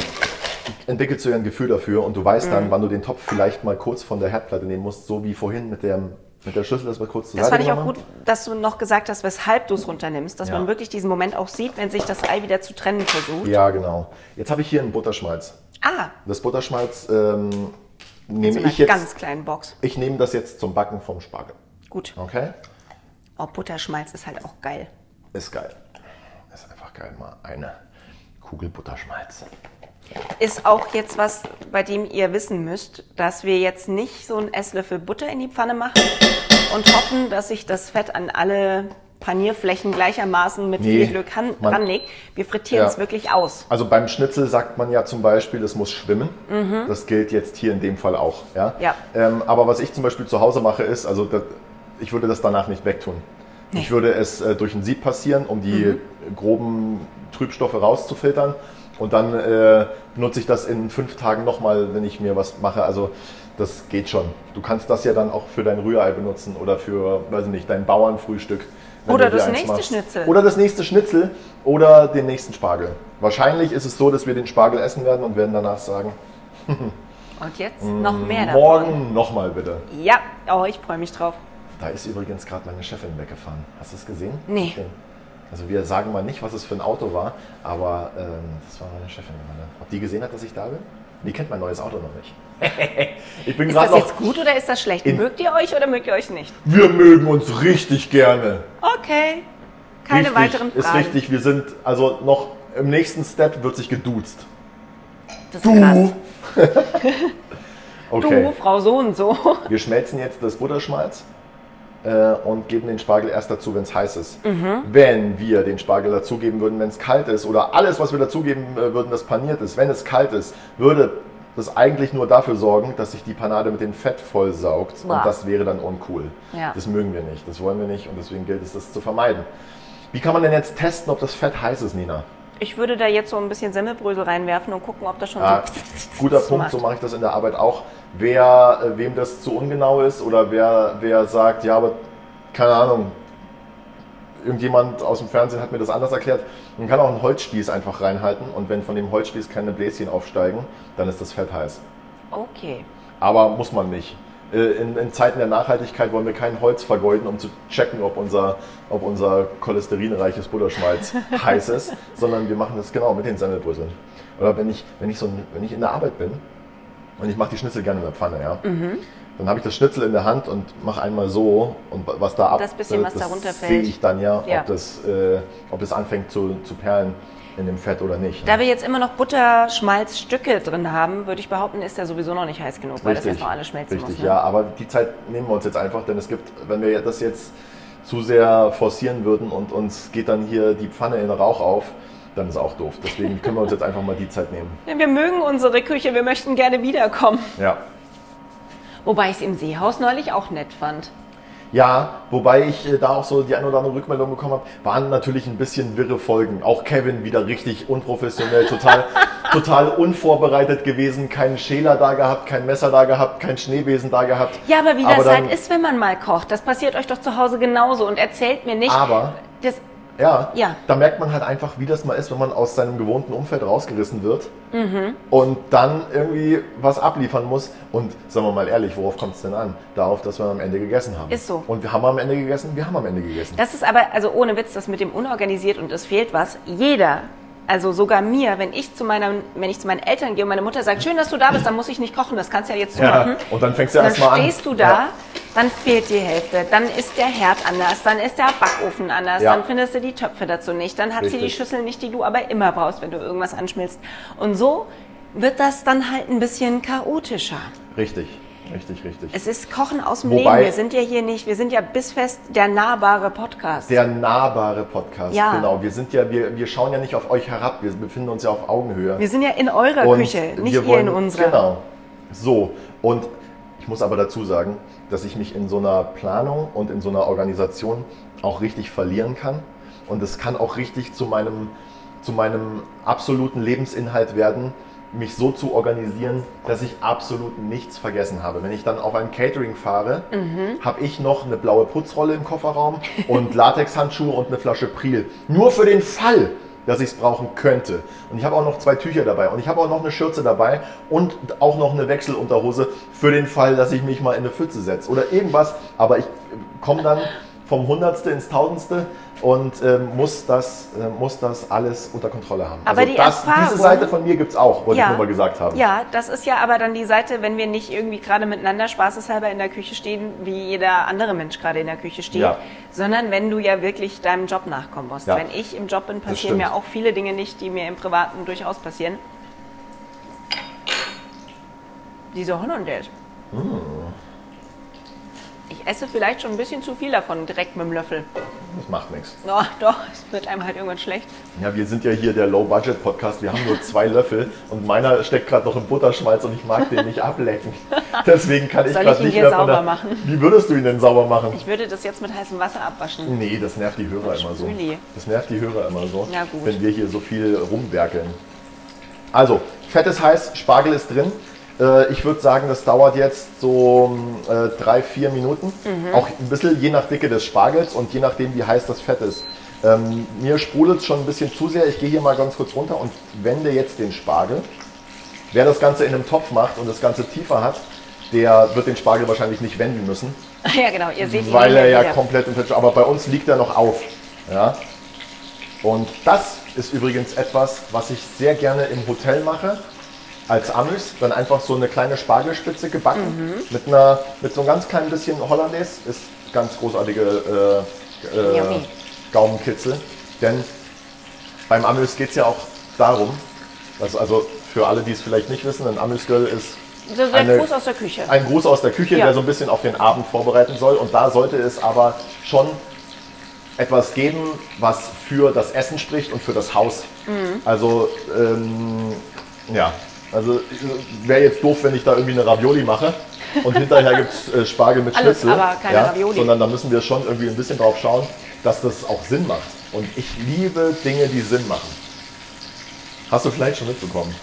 entwickelst du ja ein Gefühl dafür und du weißt Mhm. dann, wann du den Topf vielleicht mal kurz von der Herdplatte nehmen musst, so wie vorhin mit der, mit der Schüssel, das wir kurz zur Das Seite fand ich auch gut, dass du noch gesagt hast, weshalb du es runternimmst, dass Ja. man wirklich diesen Moment auch sieht, wenn sich das Ei wieder zu trennen versucht. Ja, genau. Jetzt habe ich hier einen Butterschmalz. Ah, Das Butterschmalz ähm, nehme ich jetzt. ganz kleinen Box. Ich nehme das jetzt zum Backen vom Spargel. Gut. Okay? Oh, Butterschmalz ist halt auch geil. Ist geil. Ist einfach geil. Mal eine Kugel Butterschmalz. Ist auch jetzt was, bei dem ihr wissen müsst, dass wir jetzt nicht so einen Esslöffel Butter in die Pfanne machen und hoffen, dass sich das Fett an alle Panierflächen gleichermaßen mit Nee, viel Glück han- ranlegt. Wir frittieren Ja. es wirklich aus. Also beim Schnitzel sagt man ja zum Beispiel, es muss schwimmen. Das gilt jetzt hier in dem Fall auch. Ja? Mhm. Ja. Ähm, aber was ich zum Beispiel zu Hause mache, ist, also das, ich würde das danach nicht wegtun. Ich würde es äh, durch ein Sieb passieren, um die Mhm. groben Trübstoffe rauszufiltern. Und dann äh, nutze ich das in fünf Tagen nochmal, wenn ich mir was mache. Also das geht schon. Du kannst das ja dann auch für dein Rührei benutzen oder für, weiß ich nicht, dein Bauernfrühstück. Oder das nächste machst. Schnitzel. Oder das nächste Schnitzel oder den nächsten Spargel. Wahrscheinlich ist es so, dass wir den Spargel essen werden und werden danach sagen, [laughs] Und jetzt noch mehr davon. morgen nochmal bitte. Ja, oh, ich freue mich drauf. Da ist übrigens gerade meine Chefin weggefahren. Hast du es gesehen? Nee. Okay. Also wir sagen mal nicht, was es für ein Auto war, aber ähm, das war meine Chefin gerade. Ob die gesehen hat, dass ich da bin? Die kennt mein neues Auto noch nicht. [laughs] ich bin Ist das noch... jetzt gut oder ist das schlecht? Mögt ihr euch oder mögt ihr euch nicht? Wir mögen uns richtig gerne. Okay. Keine richtig, weiteren Fragen. Ist richtig, wir sind also noch im nächsten Step wird sich geduzt. Das ist krass. [laughs] [laughs] Okay. Du, Frau so und so. Wir schmelzen jetzt das Butterschmalz äh, und geben den Spargel erst dazu, wenn es heiß ist. Mhm. Wenn wir den Spargel dazugeben würden, wenn es kalt ist, oder alles, was wir dazugeben äh, würden, das paniert ist, wenn es kalt ist, würde das eigentlich nur dafür sorgen, dass sich die Panade mit dem Fett vollsaugt. Boah. Und das wäre dann uncool. Ja. Das mögen wir nicht, das wollen wir nicht und deswegen gilt es, das zu vermeiden. Wie kann man denn jetzt testen, ob das Fett heiß ist, Nina? Ich würde da jetzt so ein bisschen Semmelbrösel reinwerfen und gucken, ob das schon Ja, so guter [laughs] Punkt, macht. so mache ich das in der Arbeit auch. Wer, äh, wem das zu ungenau ist oder wer, wer sagt, ja, aber keine Ahnung, irgendjemand aus dem Fernsehen hat mir das anders erklärt, man kann auch einen Holzspieß einfach reinhalten und wenn von dem Holzspieß keine Bläschen aufsteigen, dann ist das Fett heiß. Okay. Aber muss man nicht. Äh, In, in Zeiten der Nachhaltigkeit wollen wir kein Holz vergeuden, um zu checken, ob unser, ob unser cholesterinreiches Butterschmalz [laughs] heiß ist, sondern wir machen das genau mit den Semmelbröseln. Oder wenn ich, wenn ich, so ein, wenn ich in der Arbeit bin und ich mache die Schnitzel gerne in der Pfanne, ja, Mhm. dann habe ich das Schnitzel in der Hand und mache einmal so und was da ab, Das bisschen, was da das sehe ich dann ja, Ja. Ob, das, äh, ob das anfängt zu, zu perlen in dem Fett oder nicht. Da wir jetzt immer noch Butterschmalzstücke drin haben, würde ich behaupten, ist der sowieso noch nicht heiß genug, weil das jetzt noch alles schmelzen Richtig, muss. Ne? ja, aber die Zeit nehmen wir uns jetzt einfach, denn es gibt, wenn wir das jetzt zu sehr forcieren würden und uns geht dann hier die Pfanne in Rauch auf, dann ist auch doof. Deswegen können wir uns jetzt einfach mal die Zeit nehmen. [laughs] Denn Wir mögen unsere Küche, wir möchten gerne wiederkommen. Ja. Wobei ich es im Seehaus neulich auch nett fand. Ja, wobei ich äh, da auch so die ein oder andere Rückmeldung bekommen habe, waren natürlich ein bisschen wirre Folgen. Auch Kevin wieder richtig unprofessionell, total, [laughs] total unvorbereitet gewesen, keinen Schäler da gehabt, kein Messer da gehabt, kein Schneebesen da gehabt. Ja, aber wie das dann- halt ist, wenn man mal kocht, das passiert euch doch zu Hause genauso und erzählt mir nicht, Aber das, Ja, Ja. da merkt man halt einfach, wie das mal ist, wenn man aus seinem gewohnten Umfeld rausgerissen wird Mhm. und dann irgendwie was abliefern muss. Und sagen wir mal ehrlich, worauf kommt es denn an? Darauf, dass wir am Ende gegessen haben. Ist so. Und wir haben am Ende gegessen, wir haben am Ende gegessen. das ist aber, also ohne Witz, das mit dem unorganisiert und es fehlt was, jeder, also sogar mir, wenn ich zu meiner, wenn ich zu meinen Eltern gehe und meine Mutter sagt, schön, dass du da bist, dann muss ich nicht kochen, das kannst du ja jetzt so Ja, machen. und dann fängst du Dann erst mal an. stehst du da, Ja. dann fehlt die Hälfte, dann ist der Herd anders, dann ist der Backofen anders, Ja. dann findest du die Töpfe dazu nicht, dann hat sie die Richtig. Schüssel nicht, die du aber immer brauchst, wenn du irgendwas anschmilzt. Und so wird das dann halt ein bisschen chaotischer. Richtig, richtig, richtig. Es ist Kochen aus dem Wobei- Leben. Wir sind ja hier nicht, wir sind ja bisfest der nahbare Podcast. Der nahbare Podcast, Ja. genau. Wir sind ja, wir, wir schauen ja nicht auf euch herab, wir befinden uns ja auf Augenhöhe. wir sind ja in eurer Und Küche, nicht ihr wollen- in unserer. Genau. So. Und ich muss aber dazu sagen, dass ich mich in so einer Planung und in so einer Organisation auch richtig verlieren kann. Und es kann auch richtig zu meinem, zu meinem absoluten Lebensinhalt werden, mich so zu organisieren, dass ich absolut nichts vergessen habe. Wenn ich dann auf ein Catering fahre, Mhm. habe ich noch eine blaue Putzrolle im Kofferraum [laughs] und Latexhandschuhe und eine Flasche Priel. Nur für den Fall, dass ich es brauchen könnte. Und ich habe auch noch zwei Tücher dabei und ich habe auch noch eine Schürze dabei und auch noch eine Wechselunterhose für den Fall, dass ich mich mal in eine Pfütze setze oder irgendwas. Aber ich komme dann vom Hundertste ins Tausendste und ähm, muss, das, äh, muss das alles unter Kontrolle haben. Aber die das, Erfahrung- diese Seite von mir gibt es auch, wollte ich nur mal gesagt haben. Ja, das ist ja aber dann die Seite, wenn wir nicht irgendwie gerade miteinander spaßeshalber in der Küche stehen, wie jeder andere Mensch gerade in der Küche steht, Ja. sondern wenn du ja wirklich deinem Job nachkommen musst. Ja. Wenn ich im Job bin, passieren mir auch viele Dinge nicht, die mir im Privaten durchaus passieren. Diese Hollandaise. Mm. Ich esse vielleicht schon ein bisschen zu viel davon direkt mit dem Löffel. Das macht nichts. Oh, doch, es wird einem halt irgendwann schlecht. Ja, wir sind ja hier der Low-Budget-Podcast. Wir haben nur zwei Löffel und meiner steckt gerade noch im Butterschmalz und ich mag den nicht ablecken. [laughs] Deswegen kann ich Soll gerade nicht hier mehr sauber der... machen? Wie würdest du ihn denn sauber machen? Ich würde das jetzt mit heißem Wasser abwaschen. Nee, das nervt die Hörer immer so. Das nervt die Hörer immer so, wenn wir hier so viel rumwerkeln. Also, Fett ist heiß, Spargel ist drin. Äh, Ich würde sagen, das dauert jetzt so äh, drei, vier Minuten. Mhm. Auch ein bisschen je nach Dicke des Spargels und je nachdem, wie heiß das Fett ist. Ähm, mir sprudelt es schon ein bisschen zu sehr. Ich gehe hier mal ganz kurz runter und wende jetzt den Spargel. Wer das Ganze in einem Topf macht und das Ganze tiefer hat, der wird den Spargel wahrscheinlich nicht wenden müssen [laughs] Ja, genau, ihr seht ihn weil er ja wieder. komplett im Fett Aber bei uns liegt er noch auf. Ja? Und das ist übrigens etwas, was ich sehr gerne im Hotel mache. Als Amüs, dann einfach so eine kleine Spargelspitze gebacken Mhm. mit, einer, mit so einem ganz kleinen bisschen Hollandaise. Ist ganz großartige äh, äh. Gaumenkitzel. Denn beim Amüs geht es ja auch darum, dass, also Für alle, die es vielleicht nicht wissen, ein Amüsgöl ist So Eine- Gruß aus der Küche. ein Gruß aus der Küche, Ja. der so ein bisschen auf den Abend vorbereiten soll. Und da sollte es aber schon etwas geben, was für das Essen spricht und für das Haus. Mhm. Also, ähm, ja, also wäre jetzt doof, wenn ich da irgendwie eine Ravioli mache und hinterher gibt es äh, Spargel mit Alles, Schnitzel. aber keine ja, Ravioli. Sondern da müssen wir schon irgendwie ein bisschen drauf schauen, dass das auch Sinn macht. Und ich liebe Dinge, die Sinn machen. Hast du vielleicht schon mitbekommen?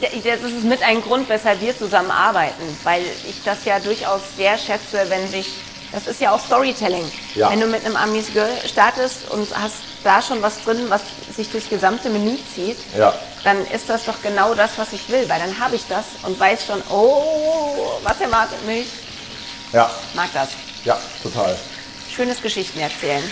Das ist mit ein Grund, weshalb wir zusammen arbeiten, weil ich das ja durchaus sehr schätze, wenn sich, das ist ja auch Storytelling. Ja. Wenn du mit einem Amis Girl startest und hast da schon was drin, was sich durchs gesamte Menü zieht, Ja. dann ist das doch genau das, was ich will, weil dann habe ich das und weiß schon, oh, was erwartet mich. Ja, Mag das. ja, total. Schönes Geschichten erzählen.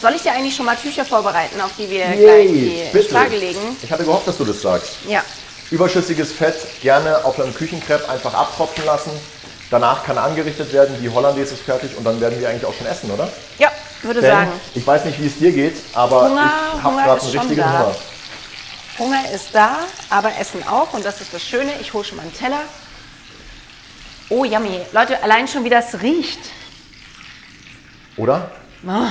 Soll ich dir eigentlich schon mal Tücher vorbereiten, auf die wir Yay, gleich die bitte. Spargel legen? Ich hatte gehofft, dass du das sagst. Ja. Überschüssiges Fett gerne auf einem Küchenkrepp einfach abtropfen lassen. Danach kann angerichtet werden, die Hollandaise ist fertig und dann werden wir eigentlich auch schon essen, oder? Ja, würde Denn sagen. ich weiß nicht, wie es dir geht, aber Hunger- ich habe gerade ist einen richtigen da. Hunger. Hunger ist da, aber Essen auch und das ist das Schöne. Ich hole schon mal einen Teller. Oh, yummy. Leute, allein schon wie das riecht. Oder? Ah.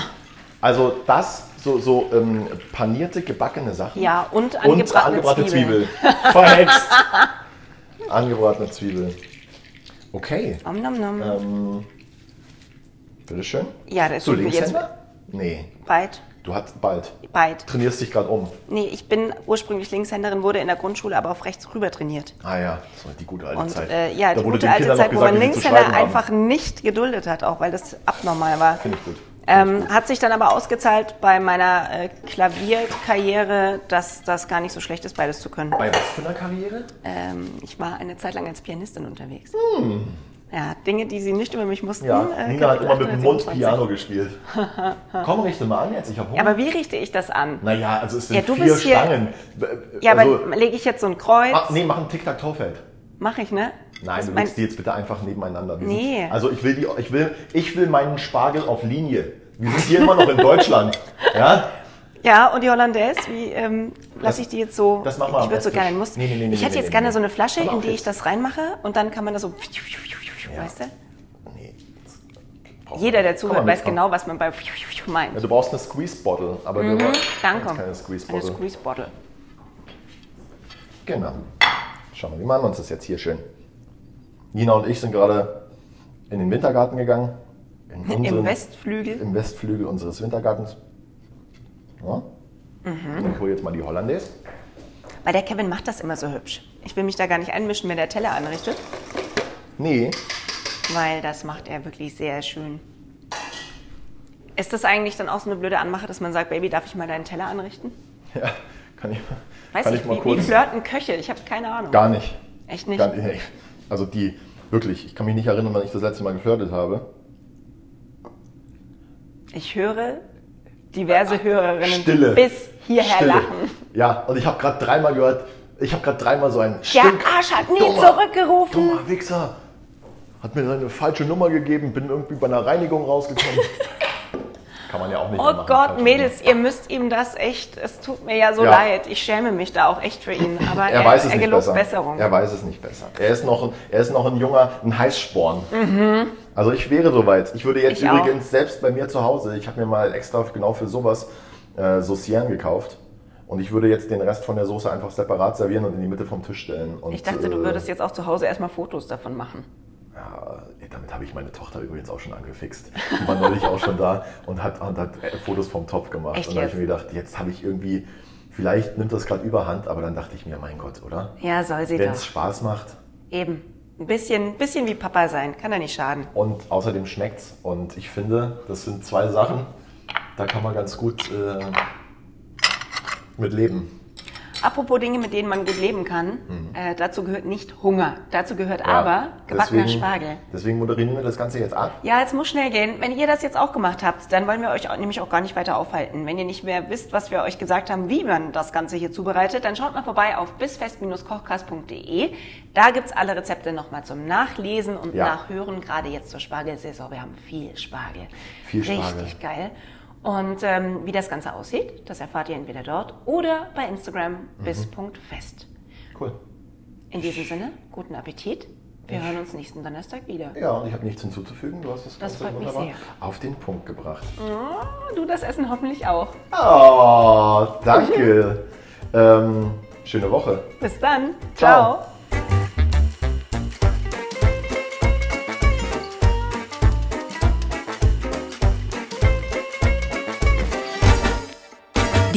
Also das, so, so ähm, panierte, gebackene Sachen. Ja, und Und angebratene, [laughs] angebratene Zwiebeln. Zwiebel. Verhext. angebratene Zwiebel. Okay. Nom, nom, nom. Ähm, bitteschön. Ja, das mir jetzt Linkshänder? Nee, Beid. du hast bald. Beid. Trainierst dich gerade um. Nee, ich bin ursprünglich Linkshänderin, wurde in der Grundschule aber auf rechts rüber trainiert. Ah ja, das war die gute alte Und Zeit. äh, ja, Da die wurde gute alte Kindern Zeit, noch wo man gesagt, Linkshänder einfach nicht geduldet hat, auch weil das abnormal war. Finde ich gut. Ähm, hat sich dann aber ausgezahlt bei meiner äh, Klavierkarriere, dass das gar nicht so schlecht ist, beides zu können. Bei was für einer Karriere? Ähm, ich war eine Zeit lang als Pianistin unterwegs. Ja, Dinge, die sie nicht über mich mussten. Ja, äh, Nina hat immer mit dem Mund 1827. Piano gespielt. [laughs] Komm, richte mal an jetzt, ich habe Hunger. Ja, aber wie richte ich das an? naja, also es sind Ja, du vier bist hier- Stangen. Ja, also, aber lege ich jetzt so ein Kreuz? mach, nee, mach ein Tic-Tac-Toe-Feld. Mache ich, ne? Nein, Das du legst die jetzt bitte einfach nebeneinander. Wir Nee. Sind, also ich will, die, ich, will, ich will meinen Spargel auf Linie. Wir sind hier immer noch in Deutschland. [laughs] Ja? Ja, und die Hollandaise, wie ähm, lasse ich die jetzt so? das machen wir Ich würde so gerne muss. Nee, nee, nee, ich hätte jetzt gerne so eine Flasche, in die ich das reinmache und dann kann man das so, Ja. weißt du? Nee. Jeder, der zuhört, weiß genau, was man bei meint. Ja, du brauchst eine Squeeze-Bottle, aber wir wollen Mhm. Danke. keine Eine Squeeze-Bottle. Squeeze Bottle. Genau. Schauen wir, wie machen wir uns das jetzt hier schön. Nina und ich sind gerade in den Wintergarten gegangen. In Im unseren- Westflügel. Im Westflügel unseres Wintergartens. Ja. Mhm. Ich hole jetzt mal die Hollandaise. Weil der Kevin macht das immer so hübsch. Ich will mich da gar nicht einmischen, wenn der Teller anrichtet, Nee, weil das macht er wirklich sehr schön. Ist das eigentlich dann auch so eine blöde Anmache, dass man sagt, Baby, darf ich mal deinen Teller anrichten? ja, kann ich, Weiß kann ich, ich mal wie, wie kurz. flirten Köche? Ich habe keine Ahnung. Gar nicht. Echt nicht? Gar, nee. Also die, wirklich, ich kann mich nicht erinnern, wann ich das letzte Mal geflirtet habe. Ich höre diverse Hörerinnen Stille. bis hierher Stille. lachen. Ja, und ich habe gerade dreimal gehört, ich habe gerade dreimal so ein Der Arsch hat nie dummer, zurückgerufen. Dummer Wichser. Hat mir seine falsche Nummer gegeben, bin irgendwie bei einer Reinigung rausgekommen. [laughs] Kann man ja auch nicht Oh machen, Gott, Mädels, ihr müsst ihm das echt, es tut mir ja so Ja. leid. Ich schäme mich da auch echt für ihn. Aber er, Er weiß es er nicht gelobt besser. Besserung. Er weiß es nicht besser. Er ist noch, ein- er ist noch ein junger, ein Heißsporn. Mhm. Also ich wäre soweit. Ich würde jetzt Ich auch. übrigens selbst bei mir zu Hause, ich habe mir mal extra genau für sowas äh, Saucieren gekauft. Und ich würde jetzt den Rest von der Soße einfach separat servieren und in die Mitte vom Tisch stellen. Und, Ich dachte, du äh, würdest jetzt auch zu Hause erstmal Fotos davon machen. Ja, damit habe ich meine Tochter übrigens auch schon angefixt. Die war neulich auch schon da und hat, und hat äh, Fotos vom Topf gemacht. Echt und da habe ich mir gedacht, jetzt habe ich irgendwie, vielleicht nimmt das gerade überhand, aber dann dachte ich mir, mein Gott, oder? Ja, soll sie Wenn es Spaß macht Eben. Ein bisschen, bisschen wie Papa sein, kann ja nicht schaden. und außerdem schmeckt's. Und ich finde, das sind zwei Sachen, da kann man ganz gut äh, mit leben. Apropos Dinge, mit denen man gut leben kann, äh, dazu gehört nicht Hunger. Dazu gehört Mhm. Ja, aber gebackener deswegen- Spargel. Deswegen moderieren wir das Ganze jetzt ab. Ja, jetzt muss schnell gehen. Wenn ihr das jetzt auch gemacht habt, dann wollen wir euch auch, nämlich auch gar nicht weiter aufhalten. Wenn ihr nicht mehr wisst, was wir euch gesagt haben, wie man das Ganze hier zubereitet, dann schaut mal vorbei auf bisfest-kochkast.de. Da gibt's alle Rezepte nochmal zum Nachlesen und Ja. Nachhören, gerade jetzt zur Spargelsaison. Wir haben viel Spargel. Viel Spargel. Richtig geil. Und ähm, wie das Ganze aussieht, das erfahrt ihr entweder dort oder bei Instagram bis.fest. Cool. In diesem Sinne, guten Appetit. Wir hören uns nächsten Donnerstag wieder. Ja, und ich habe nichts hinzuzufügen. Du hast es Das Ganze wunderbar sehr. auf den Punkt gebracht. Oh, du das Essen hoffentlich auch. Oh, danke. [laughs] ähm, schöne Woche. Bis dann. Ciao. Ciao.